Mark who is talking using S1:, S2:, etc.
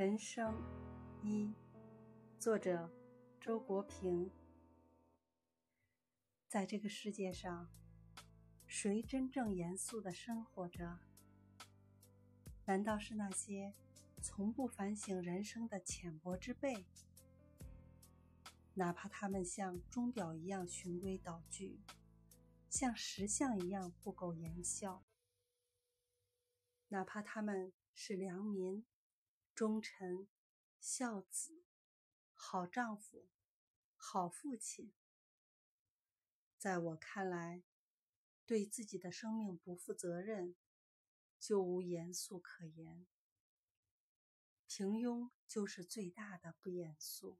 S1: 人生一，作者周国平。在这个世界上，谁真正严肃的生活着？难道是那些从不反省人生的浅薄之辈？哪怕他们像钟表一样循规蹈矩，像石像一样不苟言笑，哪怕他们是良民。忠臣、孝子、好丈夫、好父亲，在我看来，对自己的生命不负责任，就无严肃可言。平庸就是最大的不严肃。